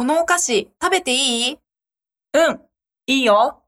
このお菓子食べていい？うん、いいよ。